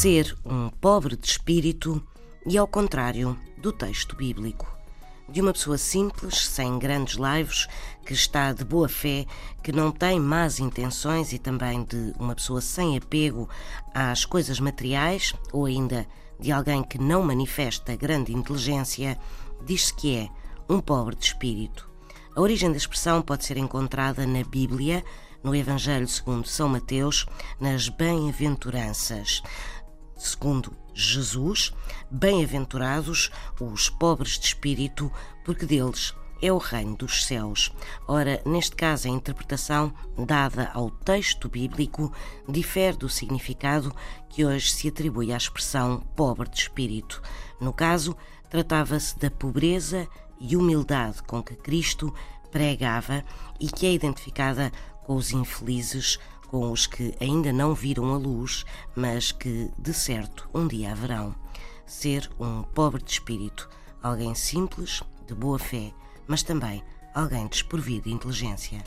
ser um pobre de espírito e ao contrário do texto bíblico. De uma pessoa simples, sem grandes laivos, que está de boa fé, que não tem más intenções e também de uma pessoa sem apego às coisas materiais ou ainda de alguém que não manifesta grande inteligência, diz-se que é um pobre de espírito. A origem da expressão pode ser encontrada na Bíblia, no Evangelho segundo São Mateus, nas Bem-aventuranças. Segundo Jesus, bem-aventurados os pobres de espírito, porque deles é o reino dos céus. Ora, neste caso, a interpretação dada ao texto bíblico difere do significado que hoje se atribui à expressão pobre de espírito. No caso, tratava-se da pobreza e humildade com que Cristo pregava e que é identificada com os infelizes, com os que ainda não viram a luz, mas que, de certo, um dia haverão. Ser um pobre de espírito, alguém simples, de boa fé, mas também alguém desprovido de inteligência.